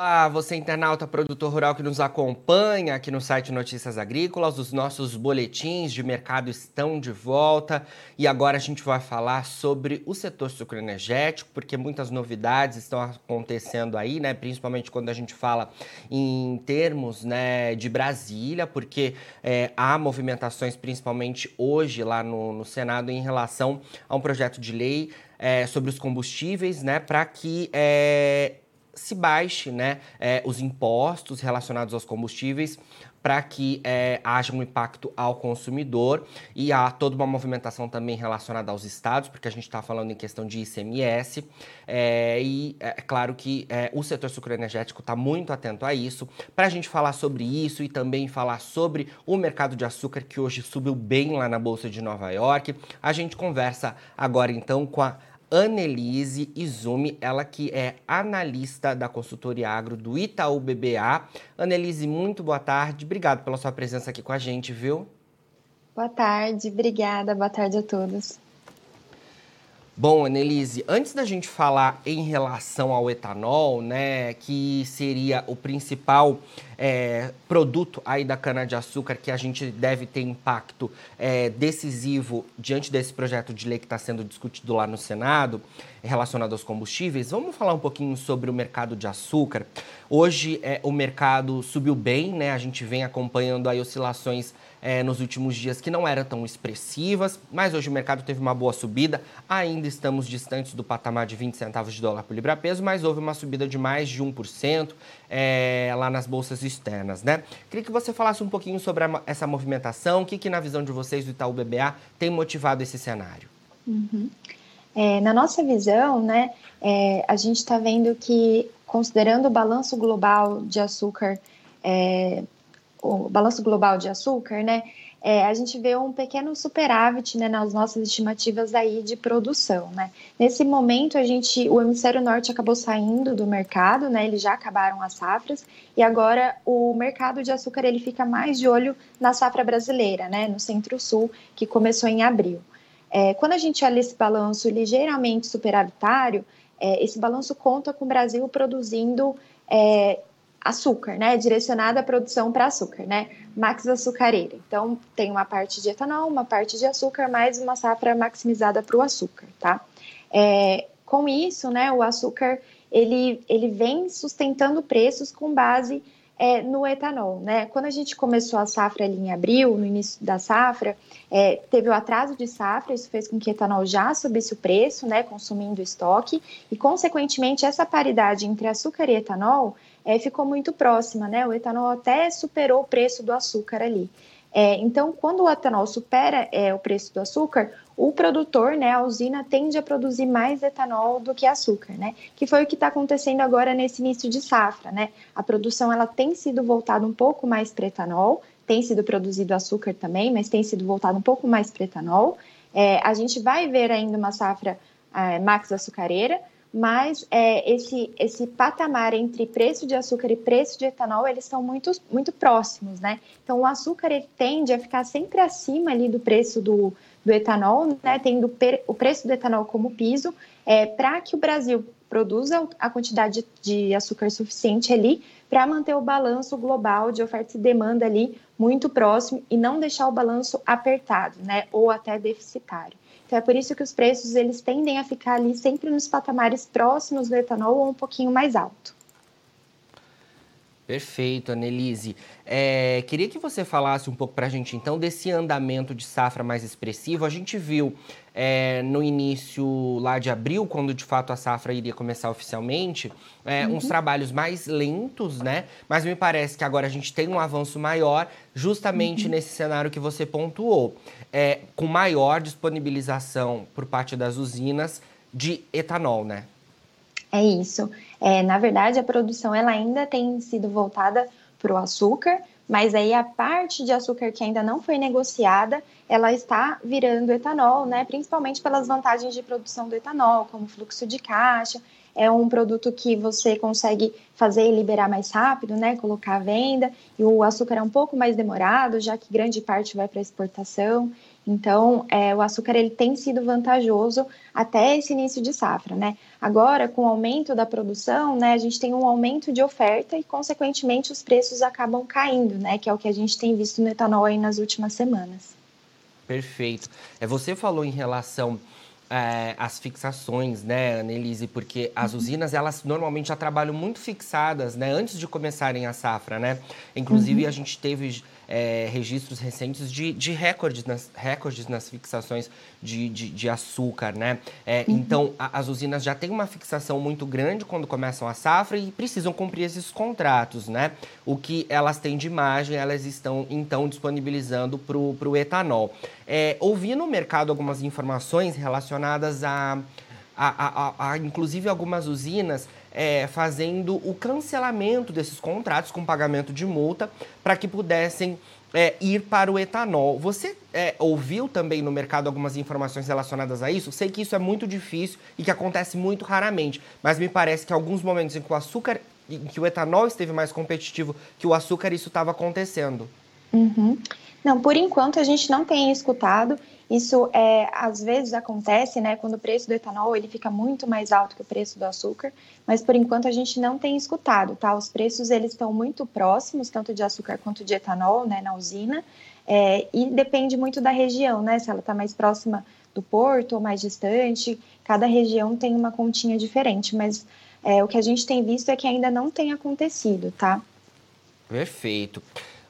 Olá, você internauta, produtor rural que nos acompanha aqui no site Notícias Agrícolas. Os nossos boletins de mercado estão de volta e agora a gente vai falar sobre o setor sucroenergético, porque muitas novidades estão acontecendo aí, né? Principalmente quando a gente fala em termos né, de Brasília, porque é, há movimentações, principalmente hoje lá no, no Senado, em relação a um projeto de lei é, sobre os combustíveis, né? Para que é, se baixe né, é, os impostos relacionados aos combustíveis para que é, haja um impacto ao consumidor e há toda uma movimentação também relacionada aos estados, porque a gente está falando em questão de ICMS é, e é, é claro que é, o setor sucroenergético está muito atento a isso. Para a gente falar sobre isso e também falar sobre o mercado de açúcar que hoje subiu bem lá na Bolsa de Nova York, a gente conversa agora então com a Annelise Izumi, ela que é analista da consultoria agro do Itaú BBA. Annelise, muito boa tarde. Obrigado pela sua presença aqui com a gente, viu? Boa tarde, obrigada. Boa tarde a todos. Bom, Annelise, antes da gente falar em relação ao etanol, né, que seria o principal é, produto aí da cana-de-açúcar que a gente deve ter impacto é, decisivo diante desse projeto de lei que está sendo discutido lá no Senado, relacionado aos combustíveis, vamos falar um pouquinho sobre o mercado de açúcar. Hoje é, o mercado subiu bem, né? A gente vem acompanhando aí oscilações é, nos últimos dias que não eram tão expressivas, mas hoje o mercado teve uma boa subida. Ainda estamos distantes do patamar de 20 centavos de dólar por libra-peso, mas houve uma subida de mais de 1% é, lá nas bolsas externas, né? Queria que você falasse um pouquinho sobre a, essa movimentação, o que, que, na visão de vocês do Itaú BBA, tem motivado esse cenário. Uhum. É, na nossa visão, né, é, a gente está vendo que, considerando o balanço global de açúcar é, o balanço global de açúcar, né, é, a gente vê um pequeno superávit né, nas nossas estimativas aí de produção. Né? Nesse momento, a gente, o hemisfério norte acabou saindo do mercado, né, eles já acabaram as safras, e agora o mercado de açúcar ele fica mais de olho na safra brasileira, né, no centro-sul, que começou em abril. É, quando a gente olha esse balanço ligeiramente superavitário, é, esse balanço conta com o Brasil produzindo é, açúcar, né? Direcionada à produção para açúcar, né? Max açucareira. Então, tem uma parte de etanol, uma parte de açúcar, mais uma safra maximizada para o açúcar, tá? É, com isso, né, o açúcar, ele, ele vem sustentando preços com base é, no etanol, né? Quando a gente começou a safra ali em abril, no início da safra, é, teve o atraso de safra, isso fez com que o etanol já subisse o preço, né, consumindo estoque, e consequentemente essa paridade entre açúcar e etanol é, ficou muito próxima, né? O etanol até superou o preço do açúcar ali. É, então, quando o etanol supera é, o preço do açúcar, o produtor, né, a usina, tende a produzir mais etanol do que açúcar, né? Que foi o que está acontecendo agora nesse início de safra, né? A produção ela tem sido voltada um pouco mais para etanol, tem sido produzido açúcar também, mas tem sido voltado um pouco mais para etanol. É, a gente vai ver ainda uma safra é, max açucareira, mas é, esse, esse patamar entre preço de açúcar e preço de etanol, eles estão muito, muito próximos, né? Então, o açúcar ele tende a ficar sempre acima ali do preço do, do etanol, né? Tendo o preço do etanol como piso, é, para que o Brasil produza a quantidade de açúcar suficiente ali para manter o balanço global de oferta e demanda ali muito próximo e não deixar o balanço apertado, né? Ou até deficitário. Então é por isso que os preços eles tendem a ficar ali sempre nos patamares próximos do etanol ou um pouquinho mais alto. Perfeito, Annelise. É, queria que você falasse um pouco para a gente, então, desse andamento de safra mais expressivo. A gente viu é, no início lá de abril, quando de fato a safra iria começar oficialmente, é, uhum. uns trabalhos mais lentos, né? Mas me parece que agora a gente tem um avanço maior, justamente uhum. nesse cenário que você pontuou, é, com maior disponibilização por parte das usinas de etanol, né? É isso. É, na verdade, a produção ela ainda tem sido voltada para o açúcar, mas aí a parte de açúcar que ainda não foi negociada, ela está virando etanol, né? Principalmente pelas vantagens de produção do etanol, como fluxo de caixa. É um produto que você consegue fazer e liberar mais rápido, né? Colocar à venda. E o açúcar é um pouco mais demorado, já que grande parte vai para exportação. Então, é, o açúcar ele tem sido vantajoso até esse início de safra, né? Agora, com o aumento da produção, né, a gente tem um aumento de oferta e, consequentemente, os preços acabam caindo, né? Que é o que a gente tem visto no etanol aí nas últimas semanas. Perfeito. É, você falou em relação é, as fixações, né, Annelise? Porque as uhum. usinas, elas normalmente já trabalham muito fixadas, né, antes de começarem a safra, né? Inclusive, uhum. a gente teve é, registros recentes de, de recordes, nas, recordes nas fixações de, de, de açúcar, né? É, uhum. Então, a, as usinas já têm uma fixação muito grande quando começam a safra e precisam cumprir esses contratos, né? O que elas têm de margem, elas estão, então, disponibilizando para o etanol. É, ouvi no mercado algumas informações relacionadas a, a, a, a inclusive, algumas usinas é, fazendo o cancelamento desses contratos com pagamento de multa para que pudessem é, ir para o etanol. Você é, ouviu também no mercado algumas informações relacionadas a isso? Sei que isso é muito difícil e que acontece muito raramente, mas me parece que alguns momentos em que o açúcar, em que o etanol esteve mais competitivo que o açúcar, isso estava acontecendo. Uhum. Não, por enquanto a gente não tem escutado isso é, às vezes acontece, né, quando o preço do etanol ele fica muito mais alto que o preço do açúcar, mas por enquanto a gente não tem escutado, tá? Os preços eles estão muito próximos, tanto de açúcar quanto de etanol, né, na usina, é, e depende muito da região, né, se ela está mais próxima do porto ou mais distante, cada região tem uma continha diferente, mas é, o que a gente tem visto é que ainda não tem acontecido, tá? Perfeito.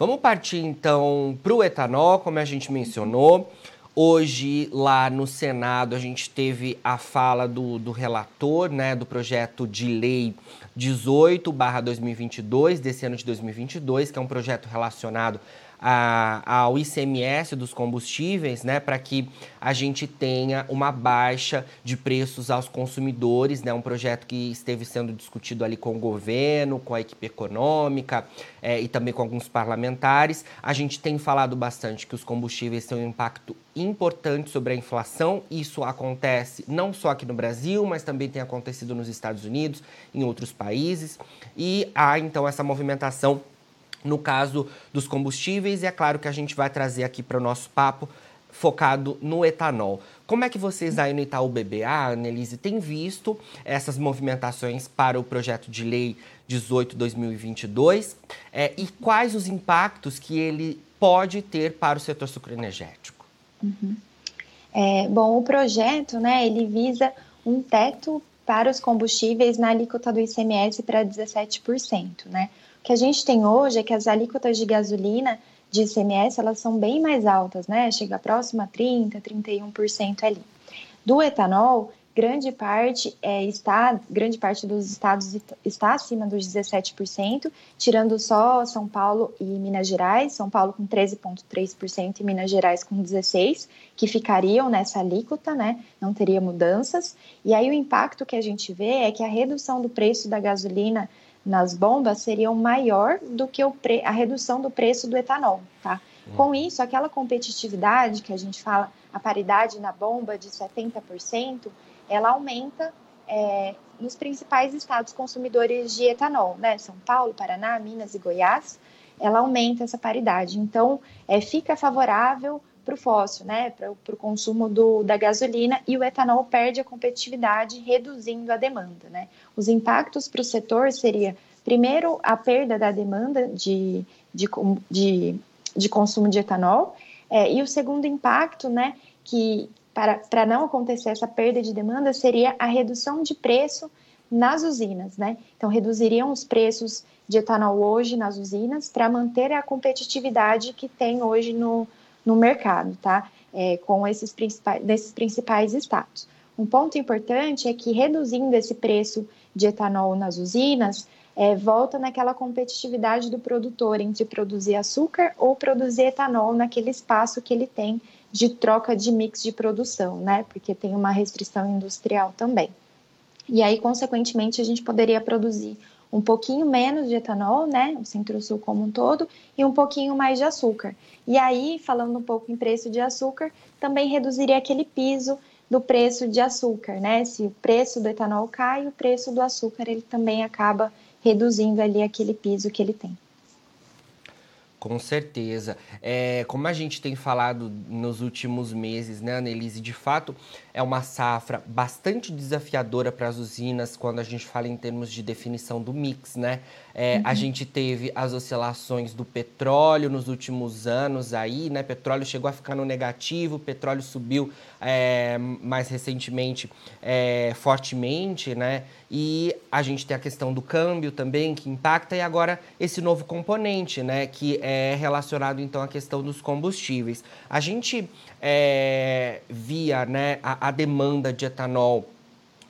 Vamos partir então para o etanol, como a gente mencionou. Hoje, lá no Senado, a gente teve a fala do, do relator né, do projeto de lei 18-2022, desse ano de 2022, que é um projeto relacionado a, ao ICMS dos combustíveis, né, para que a gente tenha uma baixa de preços aos consumidores, né, um projeto que esteve sendo discutido ali com o governo, com a equipe econômica é, e também com alguns parlamentares. A gente tem falado bastante que os combustíveis têm um impacto importante sobre a inflação. Isso acontece não só aqui no Brasil, mas também tem acontecido nos Estados Unidos, em outros países. E há então essa movimentação no caso dos combustíveis, e é claro que a gente vai trazer aqui para o nosso papo focado no etanol. Como é que vocês aí no Itaú BBA, Annelise, têm visto essas movimentações para o projeto de lei 18-2022 é, e quais os impactos que ele pode ter para o setor sucroenergético? Uhum. É, bom, o projeto, né, ele visa um teto para os combustíveis na alíquota do ICMS para 17%, né? Que a gente tem hoje é que as alíquotas de gasolina de ICMS elas são bem mais altas, né? Chega próximo a 30, 31% ali. Do etanol, grande parte é, está, grande parte dos estados está acima dos 17%, tirando só São Paulo e Minas Gerais, São Paulo com 13,3% e Minas Gerais com 16%, que ficariam nessa alíquota, né? Não teria mudanças. E aí o impacto que a gente vê é que a redução do preço da gasolina nas bombas seriam maior do que pre... a redução do preço do etanol, tá? Hum. Com isso, aquela competitividade que a gente fala, a paridade na bomba de 70%, ela aumenta é, nos principais estados consumidores de etanol, né? São Paulo, Paraná, Minas e Goiás, ela aumenta essa paridade. Então, é, fica favorável para o fóssil, né? Para o consumo do, da gasolina e o etanol perde a competitividade, reduzindo a demanda, né? Os impactos para o setor seria, primeiro, a perda da demanda de, de, de, de consumo de etanol, é, e o segundo impacto, né, que para, para não acontecer essa perda de demanda, seria a redução de preço nas usinas, né? Então, reduziriam os preços de etanol hoje nas usinas para manter a competitividade que tem hoje no, no mercado, tá? É, com esses principais, desses principais estados. Um ponto importante é que reduzindo esse preço de etanol nas usinas, é, volta naquela competitividade do produtor entre produzir açúcar ou produzir etanol naquele espaço que ele tem de troca de mix de produção, né? Porque tem uma restrição industrial também. E aí, consequentemente, a gente poderia produzir um pouquinho menos de etanol, né? O Centro-Sul como um todo, e um pouquinho mais de açúcar. E aí, falando um pouco em preço de açúcar, também reduziria aquele piso do preço de açúcar, né? Se o preço do etanol cai, o preço do açúcar ele também acaba reduzindo ali aquele piso que ele tem. Com certeza. É, como a gente tem falado nos últimos meses, né, Annelise, de fato é uma safra bastante desafiadora para as usinas quando a gente fala em termos de definição do mix, né? É, uhum. A gente teve as oscilações do petróleo nos últimos anos aí, né? Petróleo chegou a ficar no negativo, petróleo subiu é, mais recentemente é, fortemente, né? E a gente tem a questão do câmbio também que impacta e agora esse novo componente, né? Que é relacionado então à questão dos combustíveis. A gente é, via, né? A, a demanda de etanol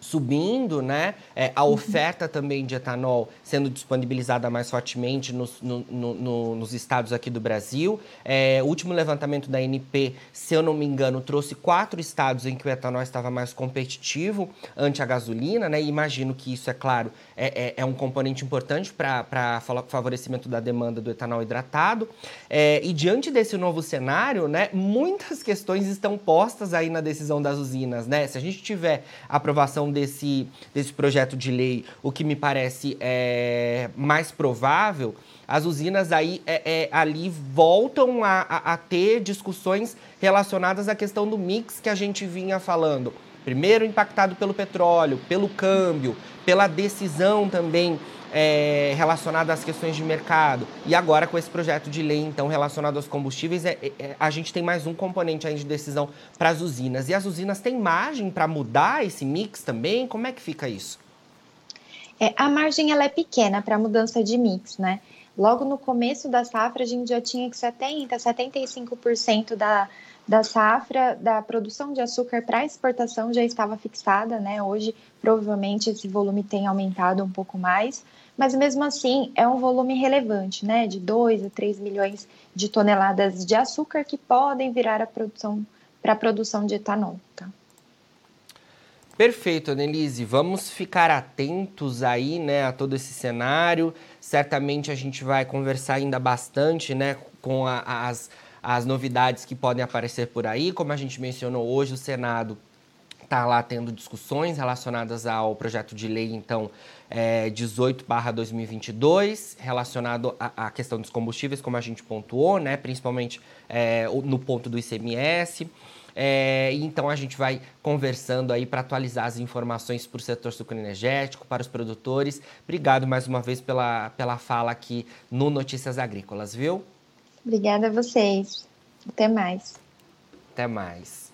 subindo, né? É, a uhum. oferta também de etanol sendo disponibilizada mais fortemente nos, no, no, nos estados aqui do Brasil. É, o último levantamento da ANP, se eu não me engano, trouxe quatro estados em que o etanol estava mais competitivo ante a gasolina, né? E imagino que isso, é claro, é, é, é um componente importante para favorecimento da demanda do etanol hidratado. É, e diante desse novo cenário, né? Muitas questões estão postas aí na decisão das usinas, né? Se a gente tiver aprovação desse, desse projeto de lei, o que me parece é, mais provável, as usinas aí é, é, ali voltam a, a, a ter discussões relacionadas à questão do mix que a gente vinha falando. Primeiro impactado pelo petróleo, pelo câmbio, pela decisão também é, relacionada às questões de mercado. E agora, com esse projeto de lei, então, relacionado aos combustíveis, é, é, a gente tem mais um componente aí de decisão para as usinas. E as usinas têm margem para mudar esse mix também? Como é que fica isso? É, a margem ela é pequena para mudança de mix, né? Logo no começo da safra, a gente já tinha que 70%, 75% da, da safra, da produção de açúcar para exportação já estava fixada, né? Hoje, provavelmente, esse volume tem aumentado um pouco mais, mas mesmo assim é um volume relevante, né? De 2 a 3 milhões de toneladas de açúcar que podem virar a produção para a produção de etanol, tá? Perfeito, Annelise. Vamos ficar atentos aí, né, a todo esse cenário. Certamente a gente vai conversar ainda bastante, né, com a, as, as novidades que podem aparecer por aí. Como a gente mencionou hoje, o Senado está lá tendo discussões relacionadas ao projeto de lei, então, é, 18/2022, relacionado à, questão dos combustíveis, como a gente pontuou, né, principalmente é, no ponto do ICMS. É, então a gente vai conversando aí para atualizar as informações para o setor sucroenergético, para os produtores. Obrigado mais uma vez pela, pela fala aqui no Notícias Agrícolas, viu? Obrigada a vocês. Até mais. Até mais.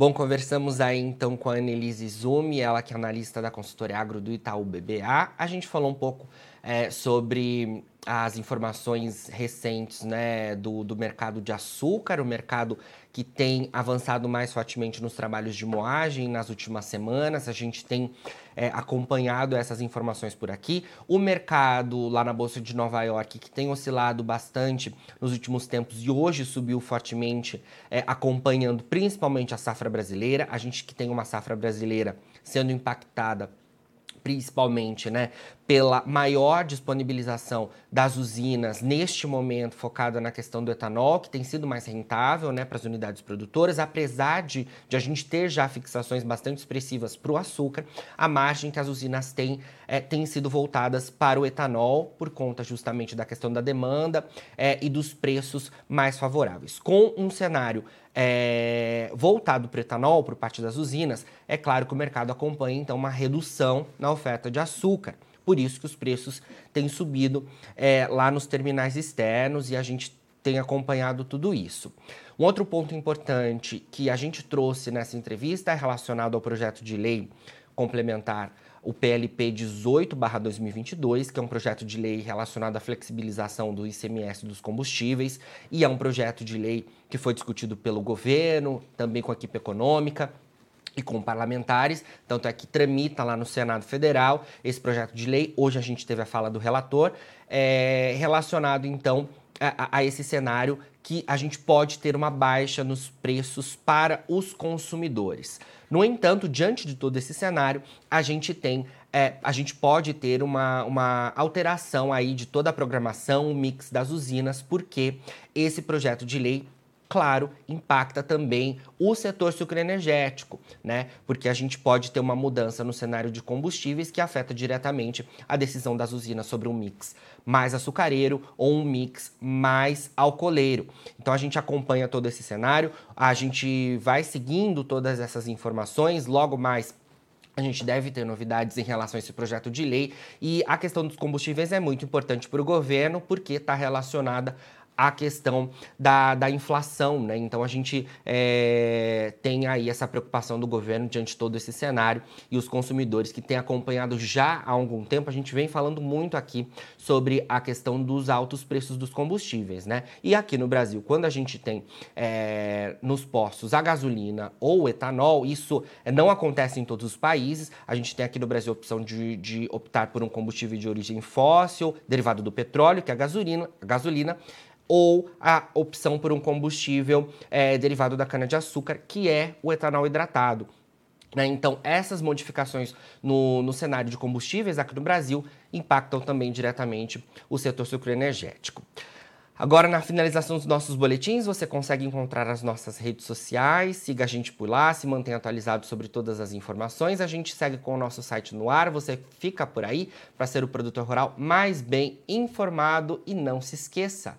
Bom, conversamos aí então com a Annelise Zumi, ela que é analista da consultoria agro do Itaú BBA. A gente falou um pouco é, sobre as informações recentes né, do, do mercado de açúcar, o mercado que tem avançado mais fortemente nos trabalhos de moagem nas últimas semanas. A gente tem é, acompanhado essas informações por aqui. O mercado lá na Bolsa de Nova York, que tem oscilado bastante nos últimos tempos e hoje subiu fortemente, é, acompanhando principalmente a safra brasileira. A gente que tem uma safra brasileira sendo impactada principalmente, né, pela maior disponibilização das usinas neste momento focada na questão do etanol, que tem sido mais rentável, né, para as unidades produtoras, apesar de, de a gente ter já fixações bastante expressivas para o açúcar, a margem que as usinas têm é, tem sido voltadas para o etanol por conta justamente da questão da demanda é, e dos preços mais favoráveis. Com um cenário é, voltado para o etanol por parte das usinas, é claro que o mercado acompanha então uma redução na oferta de açúcar. Por isso que os preços têm subido é, lá nos terminais externos e a gente tem acompanhado tudo isso. Um outro ponto importante que a gente trouxe nessa entrevista é relacionado ao projeto de lei complementar o PLP 18/2022, que é um projeto de lei relacionado à flexibilização do ICMS dos combustíveis, e é um projeto de lei que foi discutido pelo governo, também com a equipe econômica, e com parlamentares, tanto é que tramita lá no Senado Federal esse projeto de lei. Hoje a gente teve a fala do relator, é, relacionado então a, a, esse cenário que a gente pode ter uma baixa nos preços para os consumidores. No entanto, diante de todo esse cenário, a gente tem é, a gente pode ter uma, uma alteração aí de toda a programação, o mix das usinas, porque esse projeto de lei claro, impacta também o setor sucroenergético, né? Porque a gente pode ter uma mudança no cenário de combustíveis que afeta diretamente a decisão das usinas sobre um mix mais açucareiro ou um mix mais alcooleiro. Então a gente acompanha todo esse cenário, a gente vai seguindo todas essas informações, logo mais a gente deve ter novidades em relação a esse projeto de lei e a questão dos combustíveis é muito importante para o governo porque está relacionada a questão da, da inflação, né? Então a gente é, tem aí essa preocupação do governo diante de todo esse cenário e os consumidores que têm acompanhado já há algum tempo, a gente vem falando muito aqui sobre a questão dos altos preços dos combustíveis, né? E aqui no Brasil, quando a gente tem é, nos postos a gasolina ou etanol, isso não acontece em todos os países. A gente tem aqui no Brasil a opção de, de optar por um combustível de origem fóssil, derivado do petróleo, que é a gasolina, a gasolina ou a opção por um combustível é, derivado da cana-de-açúcar, que é o etanol hidratado. Né? Então, essas modificações no, no cenário de combustíveis aqui no Brasil impactam também diretamente o setor sucroenergético. Agora, na finalização dos nossos boletins, você consegue encontrar as nossas redes sociais, siga a gente por lá, se mantenha atualizado sobre todas as informações. A gente segue com o nosso site no ar, você fica por aí para ser o produtor rural mais bem informado e não se esqueça,